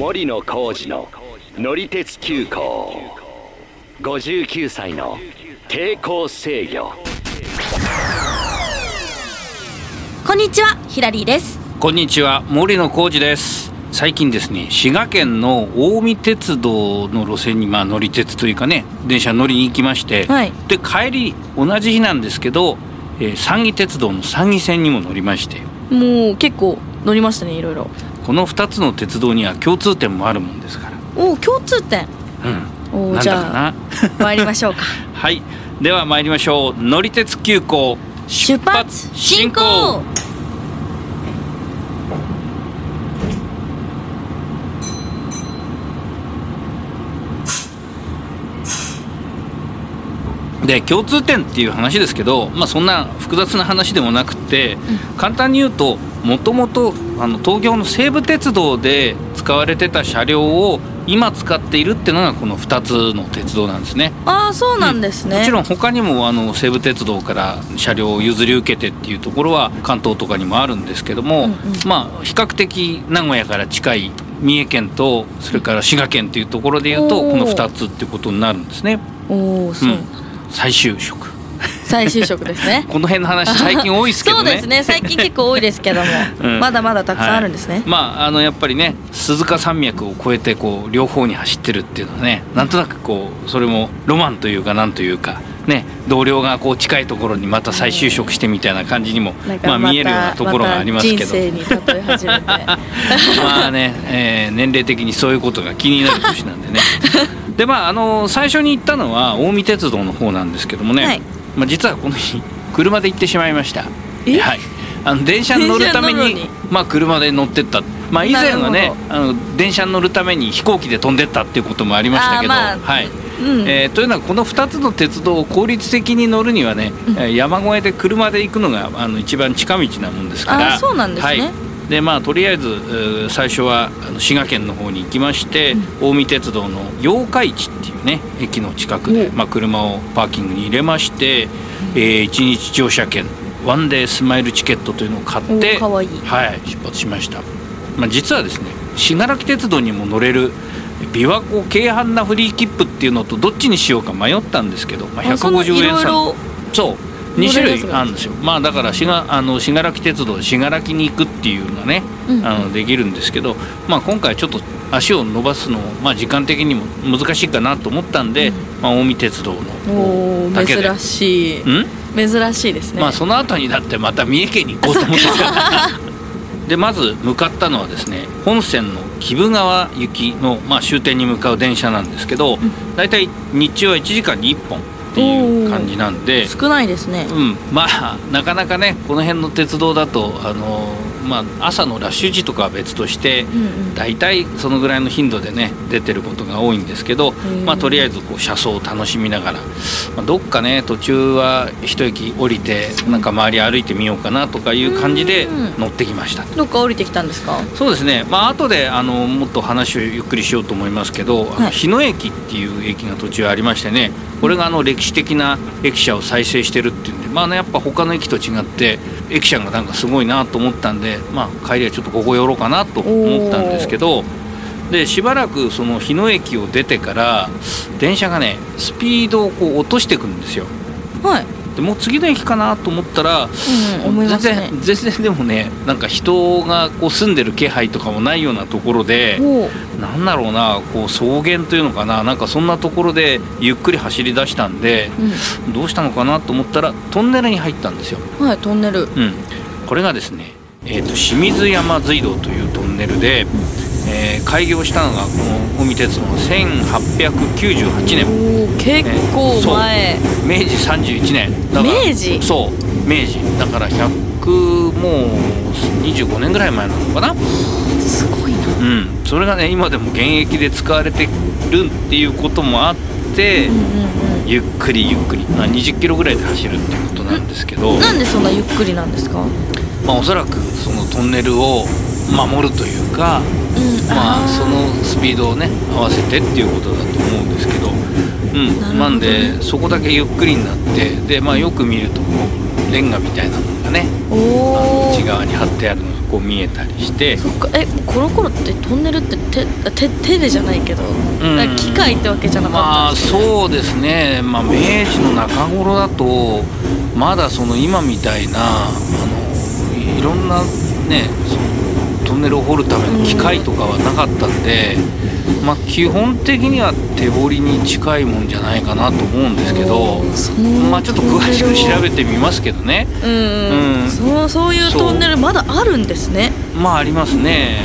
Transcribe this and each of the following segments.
森野浩二の乗り鉄急行。59歳の抵抗制御。こんにちはヒラリーです。こんにちは森野浩二です。最近ですね滋賀県の近江鉄道の路線にまあ乗り鉄というかね電車乗りに行きまして、はい。で帰り同じ日なんですけど、えー、三義鉄道の三義線にも乗りまして。もう結構乗りましたねいろいろこの2つの鉄道には共通点もあるもんですから。おお共通点。うん。おーじゃだかな。参りましょうか。はい。では参りましょう。乗り鉄急行。出発進行で共通点っていう話ですけど、まあ、そんな複雑な話でもなくて、簡単に言うともともとあの東京の西武鉄道で使われてた車両を今使っているっていうのがこの2つの鉄道なんですね。ああそうなんですね、もちろん他にもあの西武鉄道から車両を譲り受けてっていうところは関東とかにもあるんですけども、うんうん。まあ比較的名古屋から近い三重県とそれから滋賀県っていうところでいうとこの2つっていうことになるんですね。おおそう、うん再就職再就職ですね。この辺の話最近多いですけどね。そうですね。最近結構多いですけども、うん。まだまだたくさんあるんですね、はい。まああのやっぱりね鈴鹿山脈を越えてこう両方に走ってるっていうのはねなんとなくこうそれもロマンというかなんというかね同僚がこう近いところにまた再就職してみたいな感じにも、まあ見えるようなところがありますけど。ま まあね、えー年齢的にそういうことが気になる年なんでね。でまああの最初に行ったのは近江鉄道の方なんですけどもね、はいまあ実はこの日車で行ってしまいました。え？はい。あの電車に乗るためにまあ車で乗ってった。まあ以前はねなあの電車に乗るために飛行機で飛んでったっていうこともありましたけど、まあはい。うん、えーというのはこの2つの鉄道を効率的に乗るにはね、えー山越えで車で行くのがあの一番近道なもんですからあそうなんですねはいでまあとりあえずえー最初は滋賀県の方に行きまして、近江鉄道の八日市っていうね駅の近くで、おまあ、車をパーキングに入れまして、え1日乗車券ワンデースマイルチケットというのを買ってはい、出発しました、まあ、実はですね信楽鉄道にも乗れる琵琶湖京阪なフリー切符っていうのとどっちにしようか迷ったんですけど、まあ、あそん。な150円差そう2種類あるんですよ。まあだから信楽あの信楽鉄道で信楽に行くっていうのがね、うん。あのできるんですけど、まあ、今回ちょっと足を伸ばすの、まあ、時間的にも難しいかなと思ったんで、まあ、近江鉄道のだけで。珍しい。うん？珍しいですね、まあその後になってまた三重県に行こうと思ってた。でまず向かったのはですね本線の木生川行きの、まあ、終点に向かう電車なんですけど、だいたい日中は1時間に1本っていう感じなんで。少ないですね。うん、まあなかなかねこの辺の鉄道だとあの、まあ、朝のラッシュ時とかは別として、大体そのぐらいの頻度でね出てることが多いんですけど、ー。まあ、とりあえずこう車窓を楽しみながら、まあ、どっかね途中は一駅降りてなんか周り歩いてみようかなとかいう感じでうん乗ってきました。どっか降りてきたんですか？そうですね、まあ後であのもっと話をゆっくりしようと思いますけど、はい。日野駅っていう駅が途中ありましてねこれがあの歴史的な駅舎を再生してるっていうまあねやっぱ他の駅と違って駅舎がなんかすごいなと思ったんで、まあ、帰りはちょっとここ寄ろうかなと思ったんですけどでしばらくその日野駅を出てから電車がねスピードをこう落としていくんですよ。はい、でもう次の駅かなと思ったらうんね。全然全然でもねなんか人がこう住んでる気配とかもないようなところでなんだろうなこう草原というのかななんかそんなところでゆっくり走り出したんでどうしたのかなと思ったらトンネルに入ったんですよ。うん、はいトンネル。うん、これがですね、えー、と清水山隧道というトンネルで、えー開業したのがこの近江鉄道の1898年。結構前、明治31年。だから明治？そう。明治。だから100もう25年ぐらい前なのかな。すごいな。うん。それがね今でも現役で使われてるっていうこともあって、うんうんゆっくりゆっくり、まあ、20キロぐらいで走るっていうことなんですけど、うんなんでそんなゆっくりなんですか？まあ、おそらくそのトンネルを守るというか、うん。まあ、ー。そのスピードをね合わせてっていうことだと思うんですけど、うん、なね。なんでそこだけゆっくりになってで、まあ、よく見るとこうレンガみたいなのがねおお違側に貼ってあるのがこう見えたりして。そっか。えコロコロってトンネルって手手手でじゃないけど、んなん。か機械ってわけじゃなかまあったんですね。そうですね、まあ、明治の中頃だとまだその今みたいなあのいろんなねそのトンネルを掘るための機械とかはなかったんで、まあ、基本的には手掘りに近いもんじゃないかなと思うんですけど、まあ、ちょっと詳しく調べてみますけどね。うんうん、うん。そうそういうトンネルまだあるんですね。まあありますね。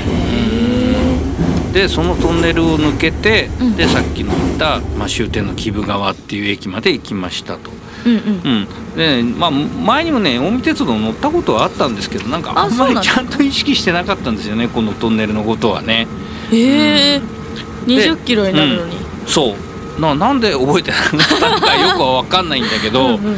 うん。でそのトンネルを抜けて、うん。でさっきの言った、まあ、終点の木生川っていう駅まで行きましたと。うんうん。うん、でまあ前にもね近江鉄道乗ったことはあったんですけどなんかああんまりちゃんと意識してなかったんですよねこのトンネルのことはね。へえ。20キロになるのに、そう。ななんで覚えてなかったのかよくは分かんないんだけどうんうん。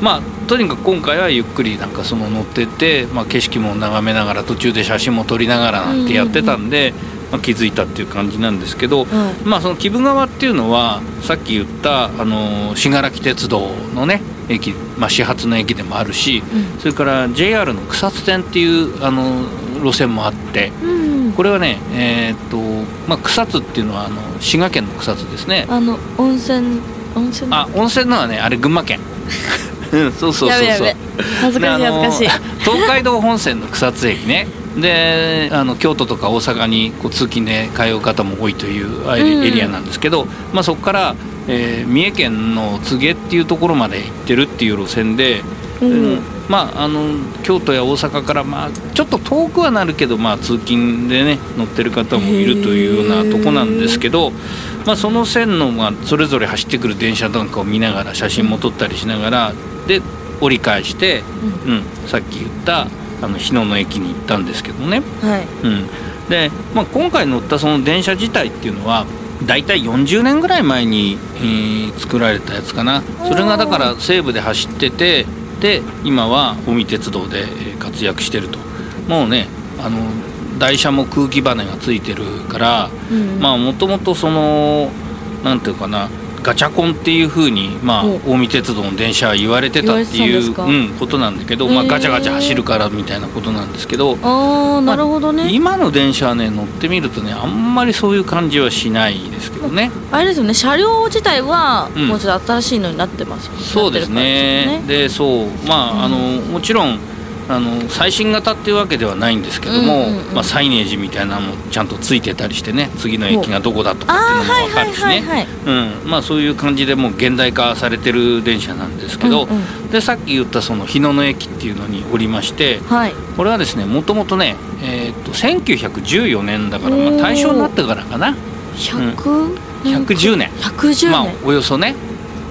まあとにかく今回はゆっくりなんかその乗ってって、まあ、景色も眺めながら途中で写真も撮りながらなんてやってたんで、まあ、気づいたっていう感じなんですけど、はい。まあその木生川っていうのはさっき言ったあの信楽鉄道のね駅、まあ、始発の駅でもあるし、それから JR の草津線っていうあの路線もあってうん。これはねえーっと、まあ、草津っていうのはあの滋賀県の草津ですね。あの温泉温泉あ温泉のはねあれ群馬県。うんそうそうそうそう。恥ずかしい恥ずかしい。東海道本線の草津駅ねであの京都とか大阪にこう通勤で通う方も多いというエリ,、アなんですけど、まあ、そこから、えー三重県の柘植っていうところまで行ってるっていう路線で、うん。うんまああの京都や大阪から、まあ、ちょっと遠くはなるけど、まあ、通勤でね乗ってる方もいるというようなとこなんですけど、まあ、その線の、まあ、それぞれ走ってくる電車なんかを見ながら写真も撮ったりしながらで折り返して、うん、さっき言ったあの日野の駅に行ったんですけどね。はい。うん、で、まあ、今回乗ったその電車自体っていうのは大体40年ぐらい前に、えー作られたやつかな。それがだから西部で走っててで今は近江鉄道でえー活躍してると。もうねあの台車も空気バネがついてるからうん。まあもともとそのなんていうかなガチャコンっていうふうに、まあ、近江鉄道の電車は言われてたっていう、うん、ことなんだけど、まあ、ガチャガチャ走るからみたいなことなんですけど、ああなるほどね、今の電車はね乗ってみるとねあんまりそういう感じはしないですけどね。あれですよね車両自体はうん。もうちょっと新しいのになってますよね、そうですね。でそうまあ,、うんあのもちろんあの最新型っていうわけではないんですけども、うんうんうん。まあ、サイネージみたいなのもちゃんとついてたりしてね次の駅がどこだとかあっていうのも分かるしね。うん。まあそういう感じでもう現代化されてる電車なんですけど、うんうん。でさっき言ったその日野の駅っていうのにおりましてはい。これはですねもともとね、えー、と1914年だから、まあ、大正になってからかな。100、110年110年、まあおよそね。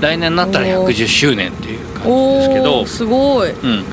来年になったらおー。110周年っていう感じですけど。すごい。うん、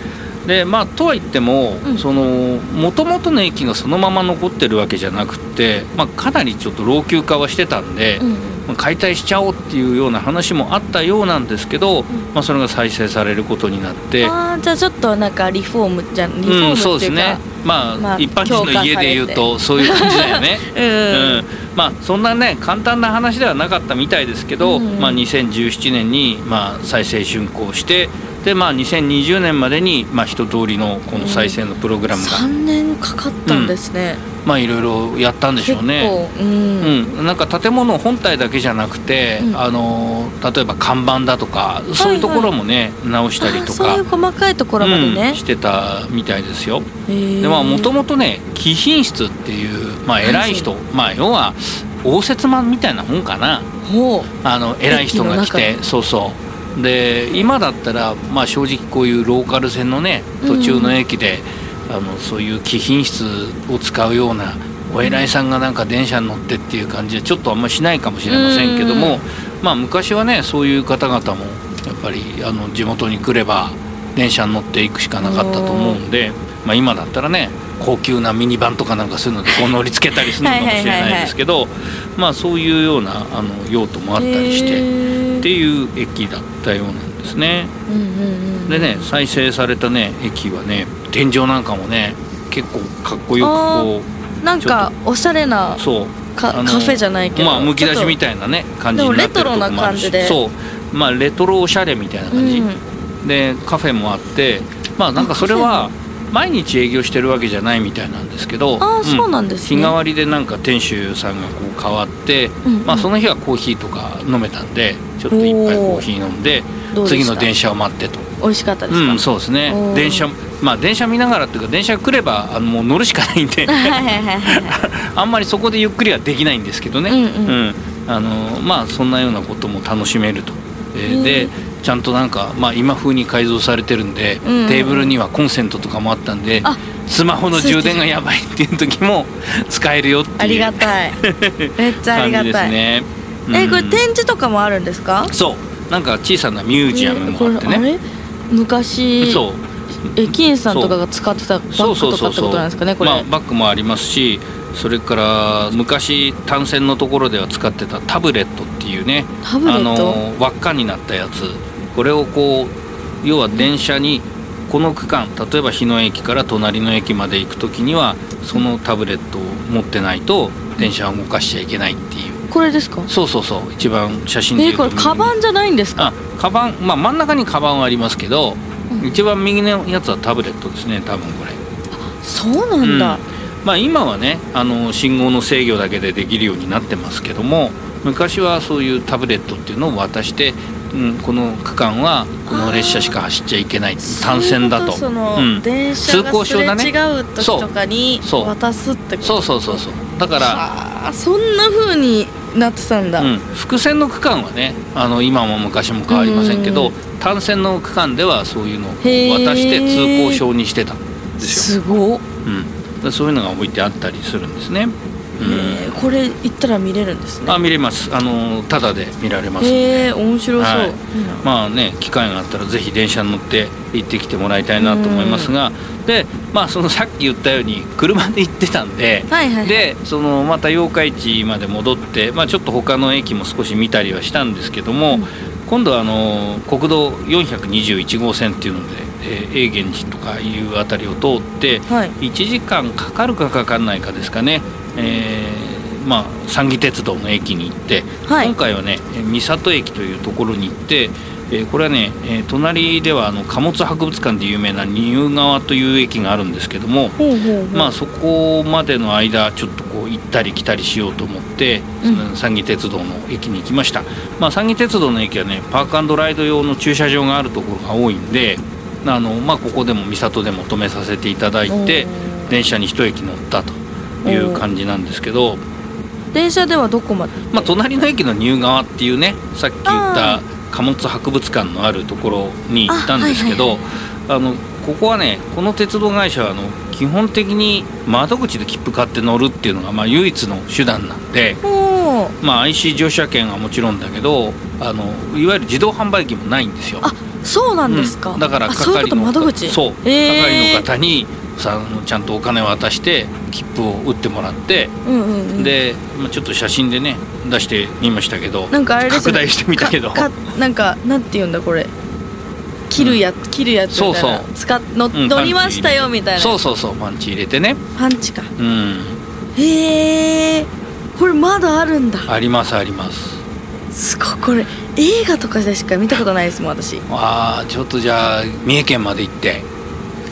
でまあとは言ってもうん。その元々の駅がそのまま残ってるわけじゃなくって、まあ、かなりちょっと老朽化はしてたんで、うん。まあ解体しちゃおうっていうような話もあったようなんですけど、まあ、それが再生されることになって。ああじゃあちょっとなんかリフォームじゃリフォームうん、ってそうですいうか、ね。まあ、まあ一般人の家で言うとそういう感じだよね。うん。うん、まあそんなね簡単な話ではなかったみたいですけど、うん。まあ、2017年にまあ再生竣工してで、まあ、2020年までにまあ一通りのこの再生のプログラムが、3年かかったんですね、まあいろいろやったんでしょうね。結構うん、うん、なんか建物本体だけじゃなくて、うん。あの例えば看板だとかそういうところもね、直したりとかそういう細かいところまでね。うん、してたみたいですよ。ででまあもともとね貴賓室っていう、まあ、偉い人、まあ要は応接間みたいなもんかな。ほあの偉い人が来てそうそう。で今だったら、まあ、正直こういうローカル線のね途中の駅で、あのそういう貴賓室を使うようなお偉いさんがなんか電車に乗ってっていう感じはちょっとあんましないかもしれませんけども、うん。まあ昔はねそういう方々もやっぱりあの地元に来れば電車に乗っていくしかなかったと思うんで、まあ、今だったらね高級なミニバンとかなんかそういうのでこう乗り付けたりするのかもしれないですけどまあそういうようなあの用途もあったりしててっていう駅だったようなんですね。でね再生されたね駅はね天井なんかもね結構かっこよくこなんかおしゃれなう。そうカフェじゃないけどまあむき出しみいたいなね感じになってるとこもあるし。でもレトロな感じで。そう。まあレトロおしゃれみたいな感じ、でカフェもあってまあなんかそれは毎日営業してるわけじゃないみたいなんですけどあーそうなんですね。日替わりでなんか店主さんがこう変わって、うんうん。まあ、その日はコーヒーとか飲めたんでちょっと一杯コーヒー飲んで次の電車を待ってと。美味しかったですか、うん、そうですね。電車まあ電車見ながらっていうか電車が来ればあのもう乗るしかないんで。あんまりそこでゆっくりはできないんですけどね、うんうん。あのまあそんなようなことも楽しめると、えでちゃんとなんか、まあ、今風に改造されてるんで、うんうんテーブルにはコンセントとかもあったんであスマホの充電がやばいっていう時も使えるよっていう。ありがたい。めっちゃありが感じですたい、ね。えこれうん。展示とかもあるんですか？そう。なんか小さなミュージアムもあってね、昔。そうえ金さんとかが使ってたバッグとかってことなんですかねこれ、まあ、バッグもありますしそれから昔単線のところでは使ってたタブレットっていうねあの輪っかになったやつ。これをこう要は電車にこの区間例えば日野駅から隣の駅まで行く時にはそのタブレットを持ってないと電車を動かしちゃいけないっていう。これですか？そうそうそう。一番写真でえ言うとこれカバンじゃないんですか？あカバンまあ真ん中にカバンはありますけど、うん一番右のやつはタブレットですね多分これ。そうなんだ、うん。まあ、今はねあの信号の制御だけでできるようになってますけども昔はそういうタブレットっていうのを渡して、うん、この区間はこの列車しか走っちゃいけない単線だと。その、うん。電車が通行すれ証だね違う時とかに渡すってこと？そうそうそうそう。だから、はあそんな風になってたんだ、うん、複線の区間はねあの今も昔も変わりませんけど、うん単線の区間ではそういうのを渡して通行証にしてたんですよ、すごっ、うん、でそういうのが置いてあったりするんですね、うん。えー。これ行ったら見れるんですね。あ見れます。あのただで見られますへえ面白そう、はい。いいな。まあね機会があったらぜひ電車に乗って行ってきてもらいたいなと思いますが。でまあそのさっき言ったように車で行ってたんではいはいはい。でそのまた八日市まで戻って、まあ、ちょっと他の駅も少し見たりはしたんですけども、うん今度はあの国道421号線っていうので、えー永源寺とかいうあたりを通ってはい。1時間かかるかかかんないかですかね、えーまあ三岐鉄道の駅に行って、はい。今回はねえー三郷駅というところに行って、えーこれはね、えー隣ではあの貨物博物館で有名な仁生川という駅があるんですけども、まあそこまでの間ちょっとこう行ったり来たりしようと思って、三岐鉄道の駅に行きました、まあ、三岐鉄道の駅はねパークライド用の駐車場があるところが多いんであの、まあ、ここでも三郷でも止めさせていただいて電車に一駅乗ったという感じなんですけど、電車ではどこまで？まあ、隣の駅の仁生川っていうねさっき言った貨物博物館のあるところに行ったんですけどあのここはねこの鉄道会社はあの基本的に窓口で切符買って乗るっていうのがまあ唯一の手段なんで、まあ、IC 乗車券はもちろんだけどあのいわゆる自動販売機もないんですよ。あそうなんですか、うん。だからあそういうこと係の窓口。そう、係の方にさあのちゃんとお金を渡して切符を売ってもらって、うんうんうん。で、まあ、ちょっと写真でね出してみましたけどなんかあれね。拡大してみたけど。かかなんかなんて言うんだこれ。切るや、切るやつみたいな。そうそう。使っの、うん乗りましたよみたいな。そうそうそうパンチ入れてね。パンチか。うん。へえこれまだあるんだ。ありますあります。すごいこれ映画とかでしか見たことないですもん私、ああちょっとじゃあ三重県まで行って、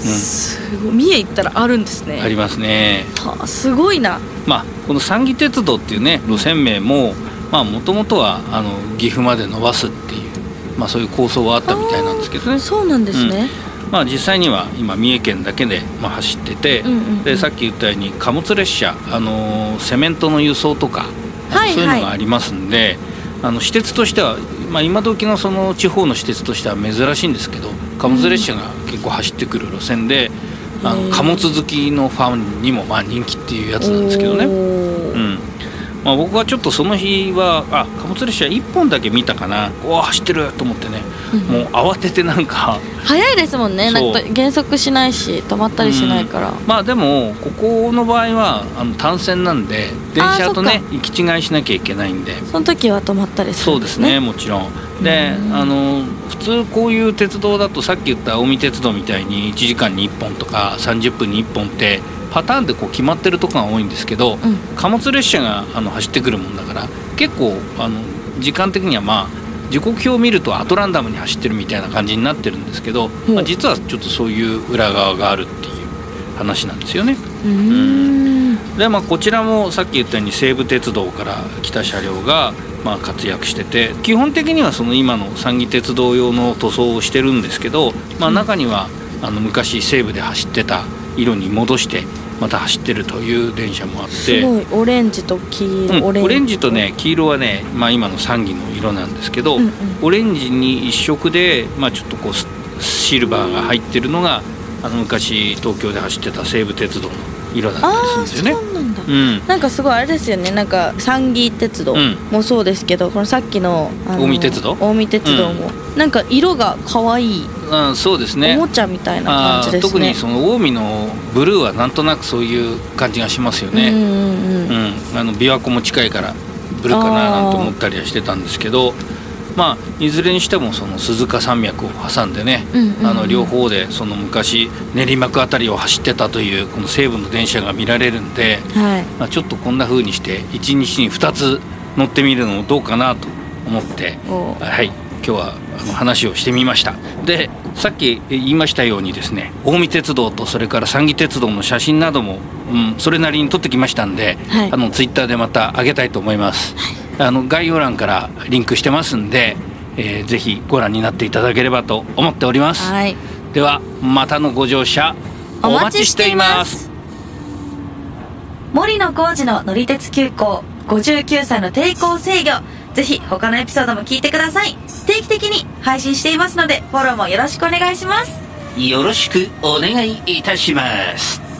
すごい。三重行ったらあるんですね。ありますねはあすごいな。まあこの三岐鉄道っていうね路線名もまあもともとはあの岐阜まで伸ばすっていうまあそういう構想はあったみたいなんですけど。ねそうなんですね、まあ実際には今三重県だけでまあ走ってて、うんうんうん。でさっき言ったように貨物列車あのーセメントの輸送とか、はいはい。そういうのがありますんであの私鉄としては、まあ、今時のその地方の私鉄としては珍しいんですけど貨物列車が結構走ってくる路線で、あの貨物好きのファンにもまあ人気っていうやつなんですけどね。おうーんまあ、僕はちょっとその日はあ貨物列車1本だけ見たかな。おお走ってると思ってね、もう慌ててなんか。早いですもんね。なんか減速しないし止まったりしないから、まあでもここの場合はあの単線なんで電車とね行き違いしなきゃいけないんで。その時は止まったりすそうですねもちろん。であの普通こういう鉄道だとさっき言った近江鉄道みたいに1時間に1本とか30分に1本ってパターンでこう決まってるとこが多いんですけど、うん。貨物列車があの走ってくるもんだから結構あの時間的にはまあ時刻表を見るとアトランダムに走ってるみたいな感じになってるんですけど、う。んまあ、実はちょっとそういう裏側があるっていう話なんですよね。うーん。でまあ、こちらもさっき言ったように西武鉄道から来た車両がまあ活躍してて基本的にはその今の三義鉄道用の塗装をしてるんですけど、まあ、中にはあの昔西武で走ってた色に戻してまた走ってるという電車もあって。すごいオレンジと黄色、うんオレンジ。とね黄色はね、まあ、今の三義の色なんですけど、うんうん。オレンジに一色で、まあ、ちょっとこうスシルバーが入ってるのがあの昔東京で走ってた西武鉄道の色だったりするんですよね。なんだ。うん。なんかすごいあれですよね。なんか三義鉄道うん。もそうですけど、このさっきの近江鉄道？近江鉄道も、なんか色が可愛い。うん、そうですね。おもちゃみたいな感あじですね。ー特にその近江のブルーはなんとなくそういう感じがしますよね、うんうんうん。うん。あの琵琶湖も近いからブルーかななんて思ったりはしてたんですけどまあいずれにしてもその鈴鹿山脈を挟んでね、あの両方でその昔練馬区あたりを走ってたというこの西武の電車が見られるんで、はい。まあ、ちょっとこんな風にして1日に2つ乗ってみるのもどうかなと思ってお。はい。今日はあの話をしてみました。でさっき言いましたようにですね近江鉄道とそれから三義鉄道の写真なども、うん、それなりに撮ってきましたんで、はい。あのツイッターでまた上げたいと思います、あの概要欄からリンクしてますんで、えーぜひご覧になっていただければと思っております、はい。ではまたのご乗車お待ちしています。森野浩二の乗り鉄急行59歳の抵抗制御。ぜひ他のエピソードも聞いてください。定期的に配信していますのでフォローもよろしくお願いします。よろしくお願いいたします